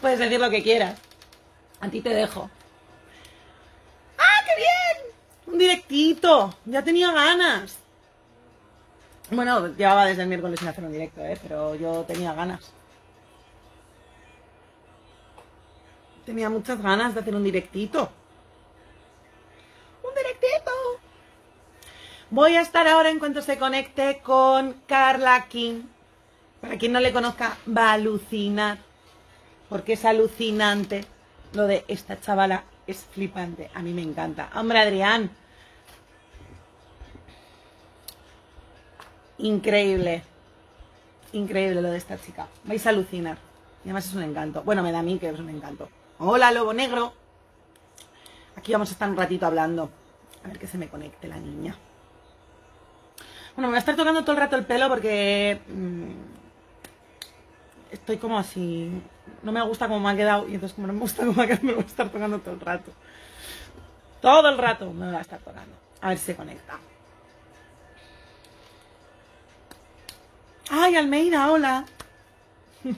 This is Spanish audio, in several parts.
Puedes decir lo que quieras. A ti te dejo. ¡Ah, qué bien! Un directito. Ya tenía ganas. Bueno, llevaba desde el miércoles sin hacer un directo, ¿eh? Pero yo tenía ganas. Tenía muchas ganas de hacer un directito. ¡Un directito! Voy a estar ahora en cuanto se conecte con Carla King. Para quien no le conozca, va a alucinar. Porque es alucinante. Lo de esta chavala es flipante. A mí me encanta. Hombre, Adrián. Increíble. Increíble lo de esta chica. Vais a alucinar. Y además es un encanto. Bueno, me da a mí que es un encanto. Hola, lobo negro. Aquí vamos a estar un ratito hablando. A ver que se me conecte la niña. Bueno, me voy a estar tocando todo el rato el pelo porque mmm, estoy como así. No me gusta cómo me ha quedado y entonces como no me gusta cómo me ha quedado me lo voy a estar tocando todo el rato. Todo el rato me lo voy a estar tocando. A ver si se conecta. Ay, Almeida, hola.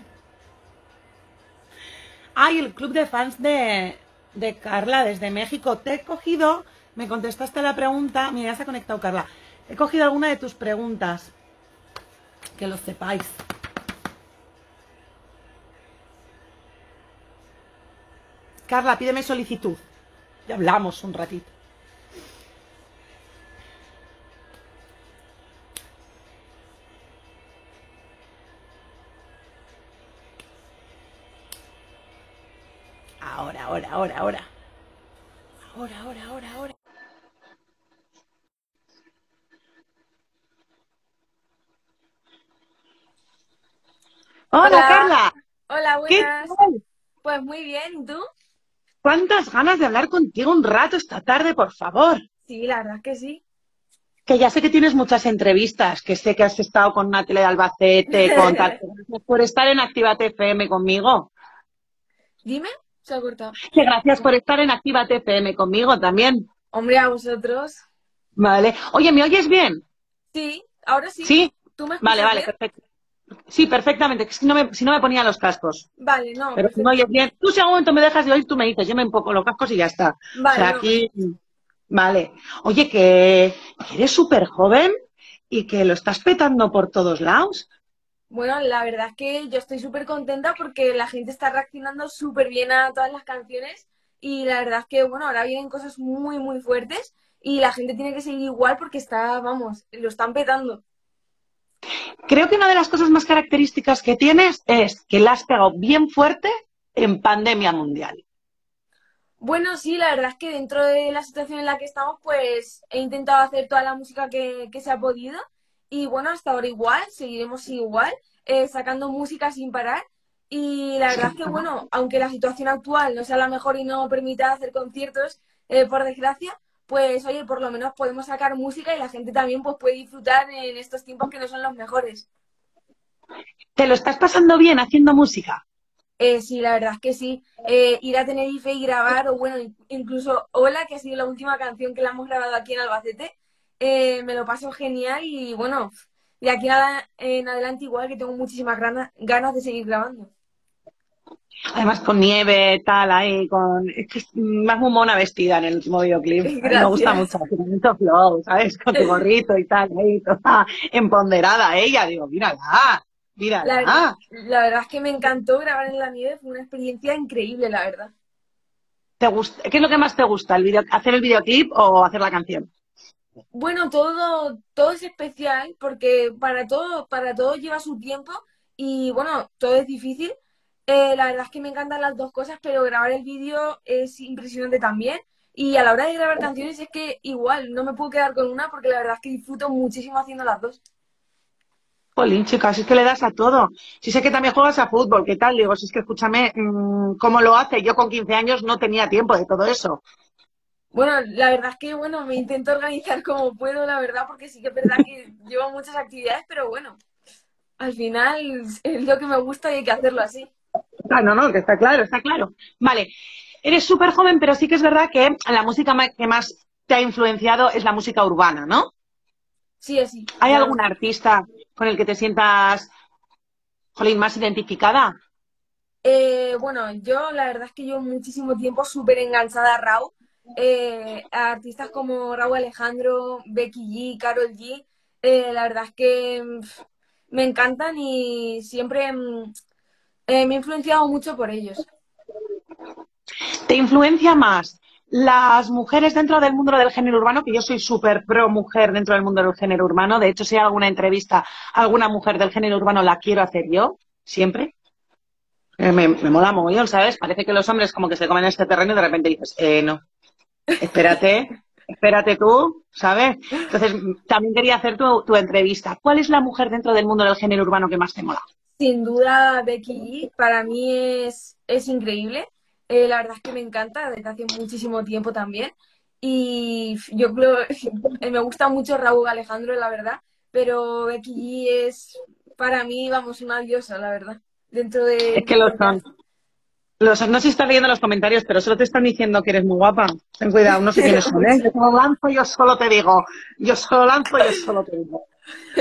Ay, el club de fans de, de Carla desde México. Te he cogido, me contestaste la pregunta. Mira, ya se ha conectado Carla. He cogido alguna de tus preguntas. Que lo sepáis. Carla, pídeme solicitud. Ya hablamos un ratito. Ahora, ahora, ahora, ahora. Ahora, ahora, ahora, ahora. Hola, Hola. Carla. Hola, ¿Qué buenas. tal? Pues muy bien, ¿y tú? ¿Cuántas ganas de hablar contigo un rato esta tarde, por favor? Sí, la verdad que sí. Que ya sé que tienes muchas entrevistas, que sé que has estado con tele de Albacete, con tal. Gracias por estar en Actívate FM conmigo. Dime, se ha cortado. Que gracias por estar en Actívate FM conmigo también. Hombre, a vosotros. Vale. Oye, ¿me oyes bien? Sí, ahora sí. ¿Sí? ¿Tú me Vale, vale, bien? perfecto. Sí, perfectamente. Si no me, si no me ponía los cascos. Vale, no, Pero si me oyes bien. Tú si algún momento me dejas de oír, tú me dices, yo me pongo los cascos y ya está. O Vale, no, aquí. Vale. Oye, que que eres súper joven y que lo estás petando por todos lados. Bueno, la verdad es que yo estoy súper contenta porque la gente está reaccionando súper bien a todas las canciones y la verdad es que, bueno, ahora vienen cosas muy, muy fuertes y la gente tiene que seguir igual porque está, vamos, lo están petando. Creo que una de las cosas más características que tienes es que la has pegado bien fuerte en pandemia mundial. Bueno, sí, la verdad es que dentro de la situación en la que estamos, pues he intentado hacer toda la música que, se ha podido y bueno, hasta ahora igual, seguiremos igual, eh, sacando música sin parar y la verdad es que bueno, aunque la situación actual no sea la mejor y no permita hacer conciertos, eh, por desgracia, pues oye, por lo menos podemos sacar música y la gente también pues puede disfrutar en estos tiempos que no son los mejores. ¿Te lo estás pasando bien haciendo música? Eh, sí, la verdad es que sí. Eh, ir a Tenerife y grabar, o bueno, in- incluso Hola, que ha sido la última canción que la hemos grabado aquí en Albacete, eh, me lo paso genial y bueno, de aquí en adelante igual que tengo muchísimas ganas de seguir grabando. Además con nieve, tal, ahí, con... Es que es más muy mona vestida en el último videoclip. Me gusta mucho, tiene mucho flow, ¿sabes? Con tu gorrito y tal, ahí, toda empoderada ella. Digo, mírala, La mírala. verdad, la verdad es que me encantó grabar en la nieve, fue una experiencia increíble, la verdad. ¿Te gusta? ¿Qué es lo que más te gusta? ¿El video... ¿Hacer el videoclip o hacer la canción? Bueno, todo, todo es especial porque para todo, para todo lleva su tiempo y bueno, todo es difícil. Eh, la verdad es que me encantan las dos cosas, pero grabar el vídeo es impresionante también. Y a la hora de grabar canciones es que igual no me puedo quedar con una porque la verdad es que disfruto muchísimo haciendo las dos. Jolín, chica, si es que le das a todo. Si sé que también juegas a fútbol, ¿qué tal? Digo, si es que escúchame, mm, ¿cómo lo hace? Yo con 15 años no tenía tiempo de todo eso. Bueno, la verdad es que bueno, me intento organizar como puedo, la verdad, porque sí que es verdad que llevo muchas actividades, pero bueno, al final es lo que me gusta y hay que hacerlo así. Ah, no, no, que está claro, está claro. Vale, eres súper joven, pero sí que es verdad que la música que más te ha influenciado es la música urbana, ¿no? Sí, así. ¿Hay Claro. algún artista con el que te sientas, jolín, más identificada? Eh, bueno, yo la verdad es que llevo muchísimo tiempo súper enganchada a Raúl. Eh, a artistas como Raúl Alejandro, Becky G, Carol G. Eh, la verdad es que mm, me encantan y siempre mm, me he influenciado mucho por ellos. ¿Te influencia más las mujeres dentro del mundo del género urbano, que yo soy súper pro mujer dentro del mundo del género urbano, de hecho si hay alguna entrevista a alguna mujer del género urbano la quiero hacer yo, siempre. Eh, me, me mola mogollón, ¿sabes? Parece que los hombres como que se comen este terreno y de repente dices, eh, no, espérate, espérate tú, ¿sabes? Entonces, también quería hacer tu, tu, entrevista. ¿Cuál es la mujer dentro del mundo del género urbano que más te mola? Sin duda, Becky G, para mí es, es increíble. Eh, la verdad es que me encanta desde hace muchísimo tiempo también. Y yo creo, me gusta mucho Raúl Alejandro, la verdad, pero Becky G es para mí, vamos, una diosa, la verdad. Dentro de. Es que lo son. Los, no sé si estás leyendo los comentarios, pero solo te están diciendo que eres muy guapa. Ten cuidado, no sé quiénes son, ¿eh? Yo solo lanzo, yo solo te digo. Yo solo lanzo, yo solo te digo.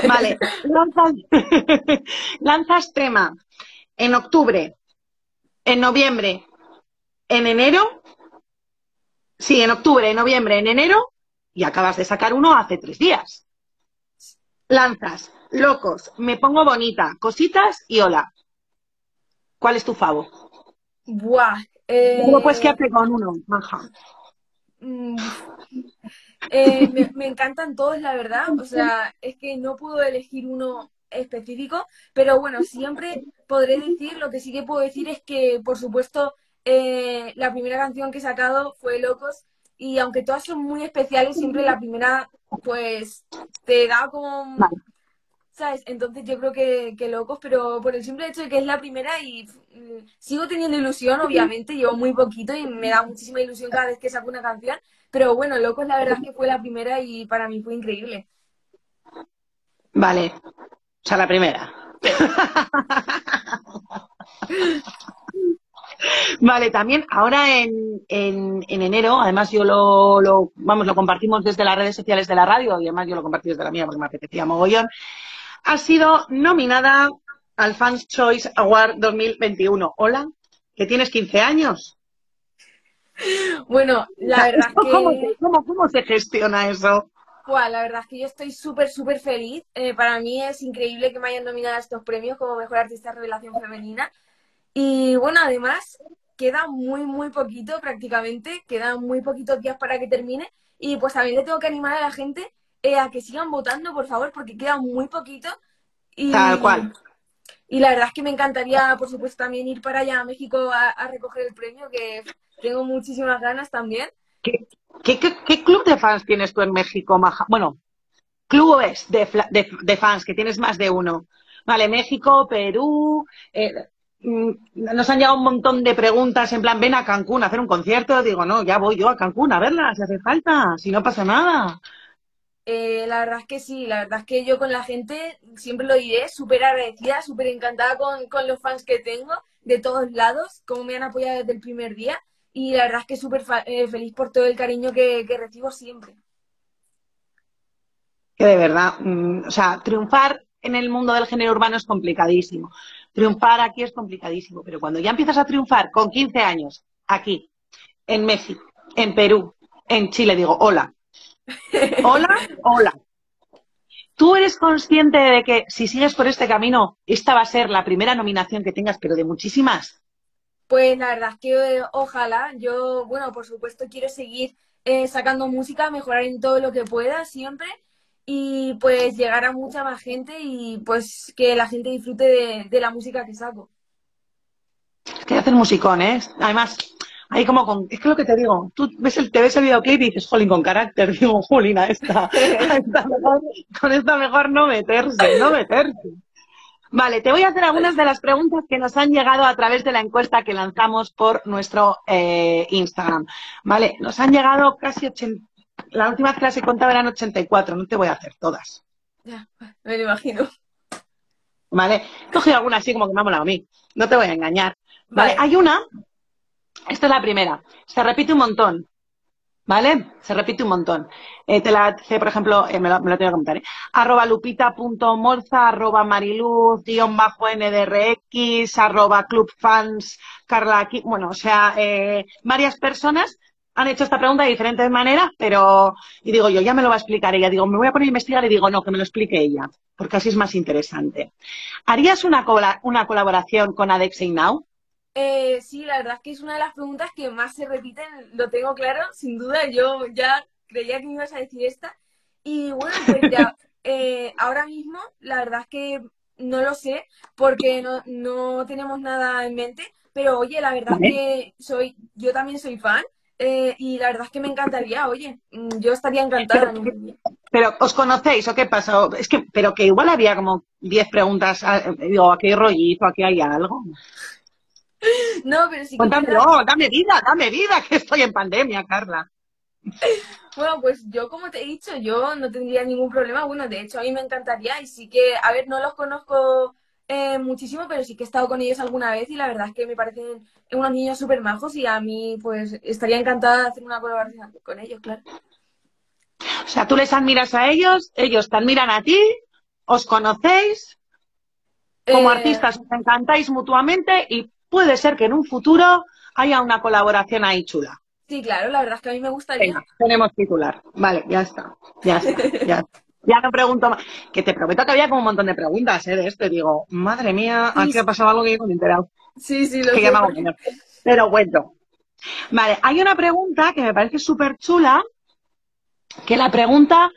Vale, lanzas, lanzas tema en octubre, en noviembre, en enero, sí, en octubre, en noviembre, en enero, y acabas de sacar uno hace tres días. Lanzas, locos, me pongo bonita, cositas y hola. ¿Cuál es tu favo? Buah. Eh... ¿Cómo puedes quedarte con uno, Maja? Mm, eh, me, encantan todos, la verdad. O sea, es que no puedo elegir uno específico, pero bueno, siempre podré decir, lo que sí que puedo decir es que, por supuesto, eh, la primera canción que he sacado fue Locos y aunque todas son muy especiales, siempre la primera pues te da como... Entonces yo creo que, que, Locos, pero por el simple hecho de que es la primera y mm, sigo teniendo ilusión, obviamente, llevo muy poquito y me da muchísima ilusión cada vez que saco una canción, pero bueno, Locos la verdad es que fue la primera y para mí fue increíble. Vale, o sea, la primera. Vale, también ahora en, en, en, enero, además yo lo, lo, vamos, lo compartimos desde las redes sociales de la radio y además yo lo compartí desde la mía porque me apetecía mogollón, ha sido nominada al Fans Choice Award 2021. Hola, que tienes 15 años. Bueno, la verdad que... ¿Cómo, cómo, cómo se gestiona eso? Bueno, la verdad es que yo estoy súper, súper feliz. Eh, para mí es increíble que me hayan nominado a estos premios como Mejor Artista de Revelación Femenina. Y bueno, además, queda muy, muy poquito prácticamente, quedan muy poquitos días para que termine. Y pues también le tengo que animar a la gente eh, a que sigan votando, por favor, porque queda muy poquito. Y, Tal cual. Y la verdad es que me encantaría, por supuesto, también ir para allá a México a, a recoger el premio, que tengo muchísimas ganas también. ¿Qué, qué, qué, qué club de fans tienes tú en México, Maja? Bueno, clubes de, de, de, fans, que tienes más de uno. Vale, México, Perú, eh, nos han llegado un montón de preguntas en plan, ven a Cancún a hacer un concierto. Digo, no, ya voy yo a Cancún a verla, si hace falta, si no pasa nada. Eh, la verdad es que sí, la verdad es que yo con la gente siempre lo diré, súper agradecida, súper encantada con, con, los fans que tengo de todos lados, como me han apoyado desde el primer día y la verdad es que súper eh, feliz por todo el cariño que, recibo siempre. Que de verdad, mmm, o sea, triunfar en el mundo del género urbano es complicadísimo. Triunfar aquí es complicadísimo, pero cuando ya empiezas a triunfar con 15 años, aquí, en México, en Perú, en Chile, digo, hola. Hola, hola. ¿Tú eres consciente de que si sigues por este camino, esta va a ser la primera nominación que tengas, pero de muchísimas? Pues la verdad es que eh, ojalá. Yo, bueno, por supuesto quiero seguir eh, sacando música, mejorar en todo lo que pueda siempre y pues llegar a mucha más gente y pues que la gente disfrute de, de la música que saco. Es que hacer musicón, ¿eh? Además, ahí como con, es que lo que te digo, tú ves el, te ves el videoclip y dices, jolín, con carácter, digo, jolín, a esta, a esta mejor, con esta mejor no meterse, no meterse. Vale, te voy a hacer algunas de las preguntas que nos han llegado a través de la encuesta que lanzamos por nuestro eh, Instagram. Vale, nos han llegado casi 80, la última vez que las he contado eran 84, no te voy a hacer todas. Ya, me lo imagino. Vale, he cogido alguna así como que me ha molado a mí, no te voy a engañar. Vale, vale. hay una, esta es la primera, se repite un montón. ¿vale? Se repite un montón. Eh, te la por ejemplo, eh, me, lo, tengo que comentar, ¿eh? arroba lupita.morza, arroba mariluz, guion bajo ndrx, arroba clubfans, carla, bueno, o sea, eh, varias personas han hecho esta pregunta de diferentes maneras, pero, y digo yo, ya me lo va a explicar ella. Digo, me voy a poner a investigar y digo, no, que me lo explique ella, porque así es más interesante. ¿Harías una, una colaboración con Adexing Now? Eh, sí, la verdad es que es una de las preguntas que más se repiten, lo tengo claro, sin duda, yo ya creía que me ibas a decir esta. Y bueno, pues ya, eh, ahora mismo, la verdad es que no lo sé, porque no, no tenemos nada en mente, pero oye, la verdad es que soy, yo también soy fan, eh, y la verdad es que me encantaría, oye, mm, yo estaría encantada. Pero, pero ¿os conocéis o qué pasa? Es que, pero que igual había como 10 preguntas, ah, digo, aquí hay rollito, aquí hay algo. No, pero sí que... no, dame vida, dame vida, que estoy en pandemia, Carla. Bueno, pues yo como te he dicho, yo no tendría ningún problema. Bueno, de hecho a mí me encantaría y sí que, a ver, no los conozco eh, muchísimo, pero sí que he estado con ellos alguna vez y la verdad es que me parecen unos niños súper majos y a mí pues estaría encantada de hacer una colaboración con ellos, claro. O sea, tú les admiras a ellos, ellos te admiran a ti, os conocéis, como eh... artistas os encantáis mutuamente y puede ser que en un futuro haya una colaboración ahí chula. Sí, claro, la verdad es que a mí me gustaría. Venga, tenemos titular. Vale, ya está, ya está, ya Ya no pregunto más. Que te prometo que había como un montón de preguntas, ¿eh? De este. Digo, madre mía, aquí sí, ha pasado algo que yo no me he enterado. Sí, sí, lo que sé. Porque... Pero bueno. Vale, hay una pregunta que me parece súper chula. Que la pregunta,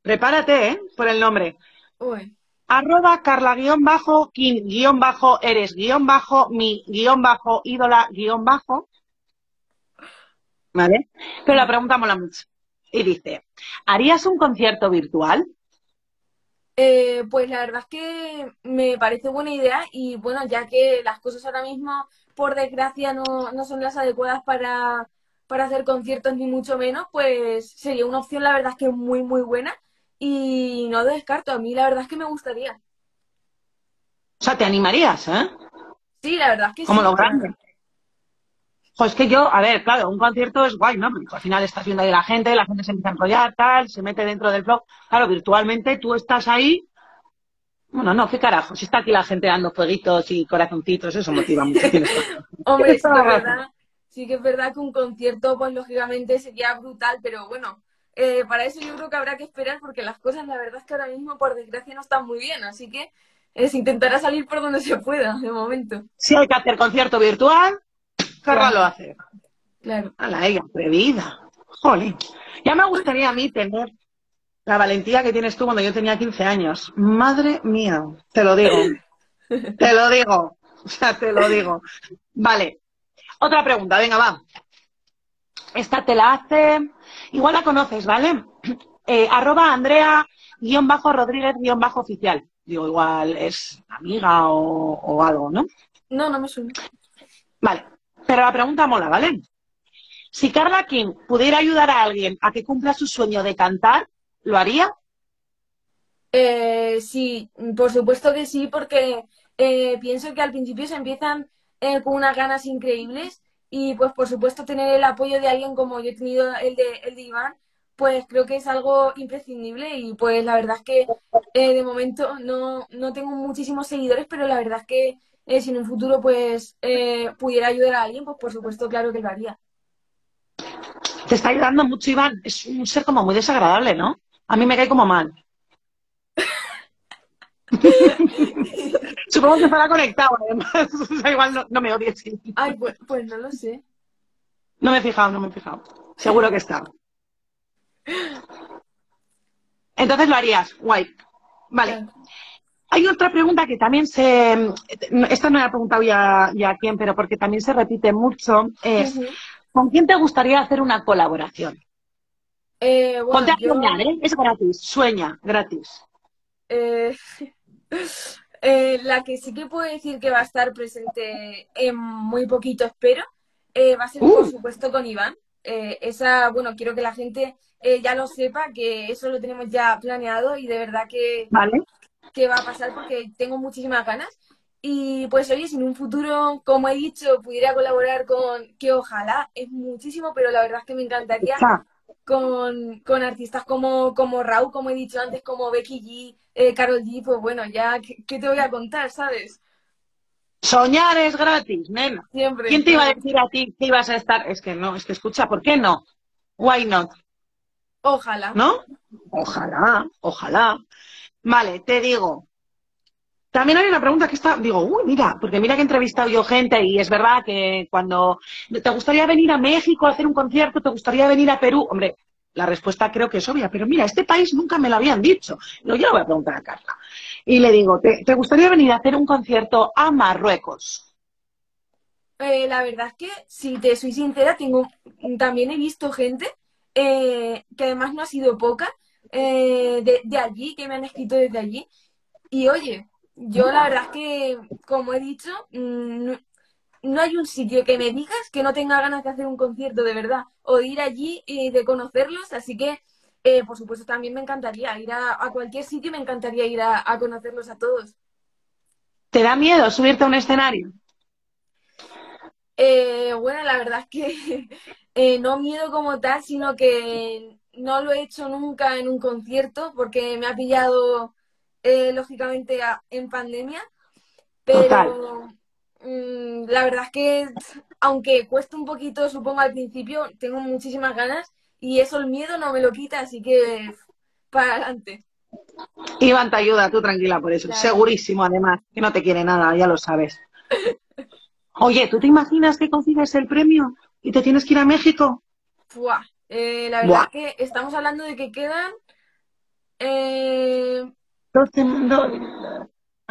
prepárate, ¿eh? Por el nombre. Uy arroba carla guion bajo, kin guion bajo, eres guion bajo, mi guion bajo, ídola guion bajo. ¿Vale? Pero la pregunta mola mucho. Y dice, ¿harías un concierto virtual? Eh, pues la verdad es que me parece buena idea y bueno, ya que las cosas ahora mismo, por desgracia, no, no son las adecuadas para, para hacer conciertos ni mucho menos, pues sería una opción, la verdad es que muy, muy buena y no descarto, a mí la verdad es que me gustaría. O sea, te animarías, ¿eh? Sí, la verdad es que Como sí. lo grande. Pues que yo, a ver, claro, un concierto es guay, ¿no? Porque al final estás viendo ahí la gente, la gente se empieza a enrollar, tal, se mete dentro del blog. Claro, virtualmente tú estás ahí. Bueno, no, qué carajo. Si está aquí la gente dando fueguitos y corazoncitos, eso motiva mucho. Hombre, sí que, es verdad, sí que es verdad que un concierto, pues lógicamente sería brutal, pero bueno, eh, para eso yo creo que habrá que esperar porque las cosas, la verdad es que ahora mismo, por desgracia, no están muy bien. Así que eh, se intentará salir por donde se pueda, de momento. Si hay que hacer concierto virtual, Carla lo hace. Claro. A la ella, atrevida. Jolín. Ya me gustaría a mí tener la valentía que tienes tú cuando yo tenía 15 años. Madre mía, te lo digo. te lo digo. O sea, te lo digo. Vale. Otra pregunta, venga, va. Esta te la hace Igual la conoces, ¿vale? Eh, arroba Andrea guion bajo Rodríguez guion bajo oficial. Digo, igual es amiga o, o, algo, ¿no? No, no me suena. Vale, pero la pregunta mola, ¿vale? Si Carla King pudiera ayudar a alguien a que cumpla su sueño de cantar, ¿lo haría? Eh, sí, por supuesto que sí, porque eh, pienso que al principio se empiezan eh, con unas ganas increíbles y pues por supuesto tener el apoyo de alguien como yo he tenido el de, el de Iván, pues creo que es algo imprescindible y pues la verdad es que eh, de momento no, no, tengo muchísimos seguidores, pero la verdad es que eh, si en un futuro pues eh, pudiera ayudar a alguien, pues por supuesto claro que lo haría. Te está ayudando mucho Iván, es un ser como muy desagradable, ¿no? A mí me cae como mal. Supongo que estará conectado, además. O sea, igual no, no me odies. Ay, pues, pues, no lo sé. No me he fijado, no me he fijado. Seguro que está. Entonces lo harías. Guay. Vale. Claro. Hay otra pregunta que también se... Esta no la he preguntado ya, ya a quién, pero porque también se repite mucho. Es, uh -huh. ¿con quién te gustaría hacer una colaboración? Eh, bueno, Ponte a yo... soñar, ¿eh? Es gratis. Sueña, gratis. Eh... Eh, la que sí que puedo decir que va a estar presente en muy poquito, espero, eh, va a ser, uh. por supuesto, con Iván. Eh, esa, bueno, quiero que la gente eh, ya lo sepa, que eso lo tenemos ya planeado y de verdad que, vale. que va a pasar porque tengo muchísimas ganas. Y pues oye, si en un futuro, como he dicho, pudiera colaborar con, que ojalá, es muchísimo, pero la verdad es que me encantaría con, con artistas como, como Raúl, como he dicho antes, como Becky G, eh, Carol G, pues bueno, ya, ¿qué, te voy a contar, sabes? Soñar es gratis, nena. Siempre. ¿Quién te iba a decir a ti que ibas a estar? Es que no, es que escucha, ¿por qué no? Why not? Ojalá. ¿No? Ojalá, ojalá. Vale, te digo. También hay una pregunta que está, digo, uy, mira, porque mira que he entrevistado yo gente y es verdad que cuando te gustaría venir a México a hacer un concierto, te gustaría venir a Perú, hombre, la respuesta creo que es obvia, pero mira, este país nunca me lo habían dicho. No, yo lo voy a preguntar a Carla. Y le digo, ¿te, gustaría venir a hacer un concierto a Marruecos? Eh, la verdad es que, si te soy sincera, tengo, también he visto gente eh, que además no ha sido poca, eh, de, allí, que me han escrito desde allí. Y oye, yo la verdad es que, como he dicho, mm, no, hay un sitio que me digas que no tenga ganas de hacer un concierto de verdad, o de ir allí y de conocerlos, así que, eh, por supuesto, también me encantaría ir a, cualquier sitio, me encantaría ir a, conocerlos a todos. ¿Te da miedo subirte a un escenario? bueno, la verdad es que Eh, no miedo como tal, sino que no lo he hecho nunca en un concierto porque me ha pillado, eh, lógicamente, en pandemia. Pero mm, la verdad es que, aunque cuesta un poquito, supongo, al principio, tengo muchísimas ganas y eso el miedo no me lo quita, así que para adelante. Iván te ayuda, tú tranquila por eso. Segurísimo, además, que no te quiere nada, ya lo sabes. Oye, ¿tú te imaginas que consigues el premio? y te tienes que ir a México. Eh, la verdad es que estamos hablando de que quedan. Eh...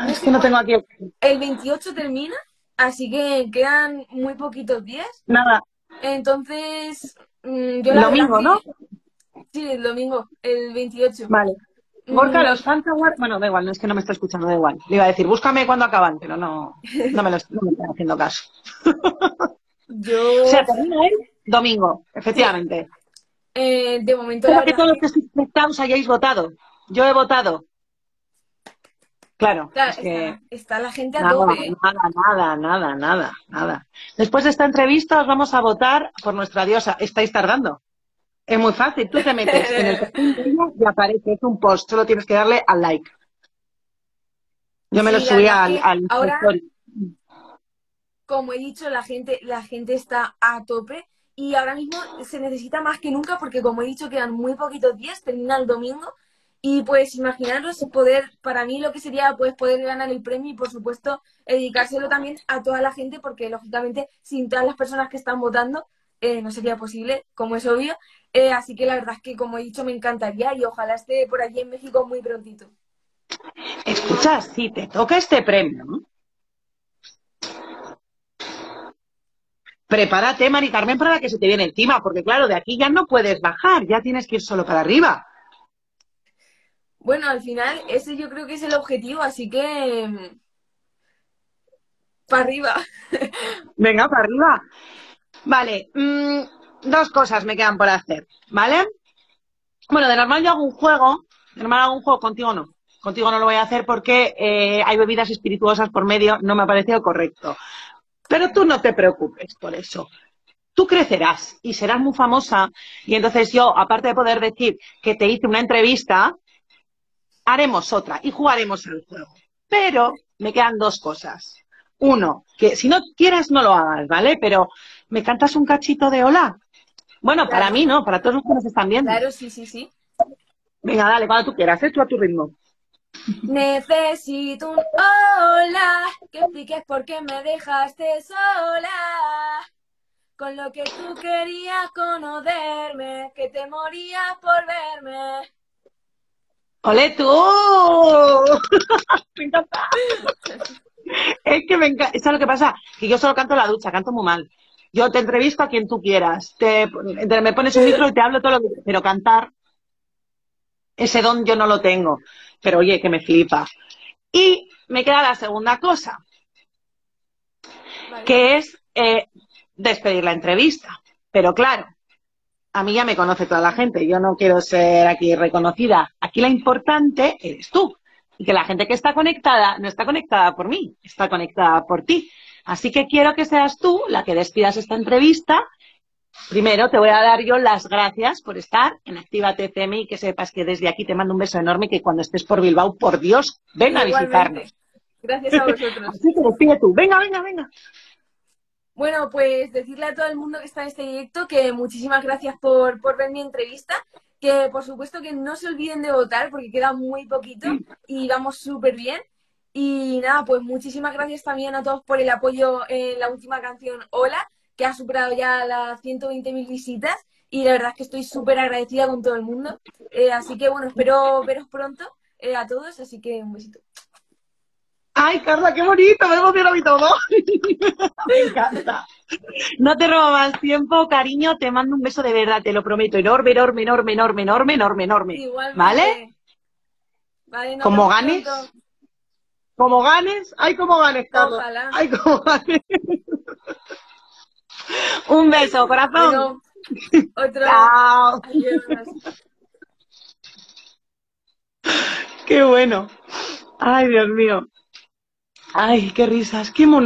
es que no tengo aquí. El 28 termina, así que quedan muy poquitos días. Nada. Entonces, mm, yo el domingo, ¿no? Sí, el domingo, el 28. Vale. Mm. los fans Bueno, da igual, no es que no me está escuchando, da igual. Le iba a decir, búscame cuando acaban, pero no, no me, lo, no me están haciendo caso. Yo... O sea, termina el domingo, efectivamente. Eh, de momento... Espero que todos los que estáis hayáis votado. Yo he votado. Claro, es que... está, la gente a tope. Nada, nada, nada, nada, nada. Después de esta entrevista os vamos a votar por nuestra diosa. Estáis tardando. Es muy fácil. Tú te metes en el perfil y aparece es un post. Solo tienes que darle al like. Yo me lo subí al, al ahora, como he dicho, la gente, la gente está a tope y ahora mismo se necesita más que nunca porque, como he dicho, quedan muy poquitos días, termina el domingo y pues imaginaros poder, para mí lo que sería pues poder ganar el premio y por supuesto dedicárselo también a toda la gente porque lógicamente sin todas las personas que están votando eh, no sería posible, como es obvio. Eh, así que la verdad es que como he dicho me encantaría y ojalá esté por allí en México muy prontito. Escucha, si te toca este premio, prepárate, Mari Carmen, para que se te viene encima, porque claro, de aquí ya no puedes bajar, ya tienes que ir solo para arriba. Bueno, al final ese yo creo que es el objetivo, así que mm, para arriba. Venga, para arriba. Vale, mm, dos cosas me quedan por hacer, ¿vale? Bueno, de normal yo hago un juego, de normal hago un juego, contigo no. Contigo no lo voy a hacer porque eh, hay bebidas espirituosas por medio, no me ha parecido correcto. Pero tú no te preocupes por eso. Tú crecerás y serás muy famosa y entonces yo, aparte de poder decir que te hice una entrevista, haremos otra y jugaremos el juego. Pero me quedan dos cosas. Uno, que si no quieres no lo hagas, ¿vale? Pero ¿me cantas un cachito de hola? Bueno, para mí no, para todos los que nos están viendo. Claro, sí, sí, sí. Venga, dale, cuando tú quieras, ¿eh? tú a tu ritmo. Necesito un hola, que expliques por qué me dejaste sola. Con lo que tú querías conocerme, que te morías por verme. ¡Ole tú! me encanta. es que me encanta. ¿Sabes lo que pasa? Que yo solo canto en la ducha, canto muy mal. Yo te entrevisto a quien tú quieras. Te, me pones un micro y te hablo todo lo que... Pero cantar, ese don yo no lo tengo pero oye, que me flipa. Y me queda la segunda cosa, que es eh, despedir la entrevista. Pero claro, a mí ya me conoce toda la gente, yo no quiero ser aquí reconocida. Aquí la importante eres tú. y que la gente que está conectada no está conectada por mí, está conectada por ti. Así que quiero que seas tú la que despidas esta entrevista. Primero te voy a dar yo las gracias por estar en Actívate CMI y que sepas que desde aquí te mando un beso enorme que cuando estés por Bilbao, por Dios, ven a visitarnos. Gracias a vosotros. Así que despide tú. Venga, venga, venga. Bueno, pues decirle a todo el mundo que está en este directo que muchísimas gracias por, por ver mi entrevista que por supuesto que no se olviden de votar porque queda muy poquito y vamos súper bien. Y nada, pues muchísimas gracias también a todos por el apoyo en la última canción Hola, que ha superado ya las 120.000 visitas y la verdad es que estoy súper agradecida con todo el mundo. Eh, así que bueno, espero veros pronto eh, a todos, así que un besito. Ay, Carla, qué bonito, me emociona a todo. me encanta. No te robo más tiempo, cariño, te mando un beso de verdad, te lo prometo, enorme, enorme, enorme, enorme, enorme, enorme, enorme. ¿Vale? Vale, como ganes. Como ganes, ay, como ganes, Carla. Ojalá. Ay, como ganes. un beso, corazón. otro. Chao. Qué bueno. Ay, Dios mío. Ay, qué risas, qué mono.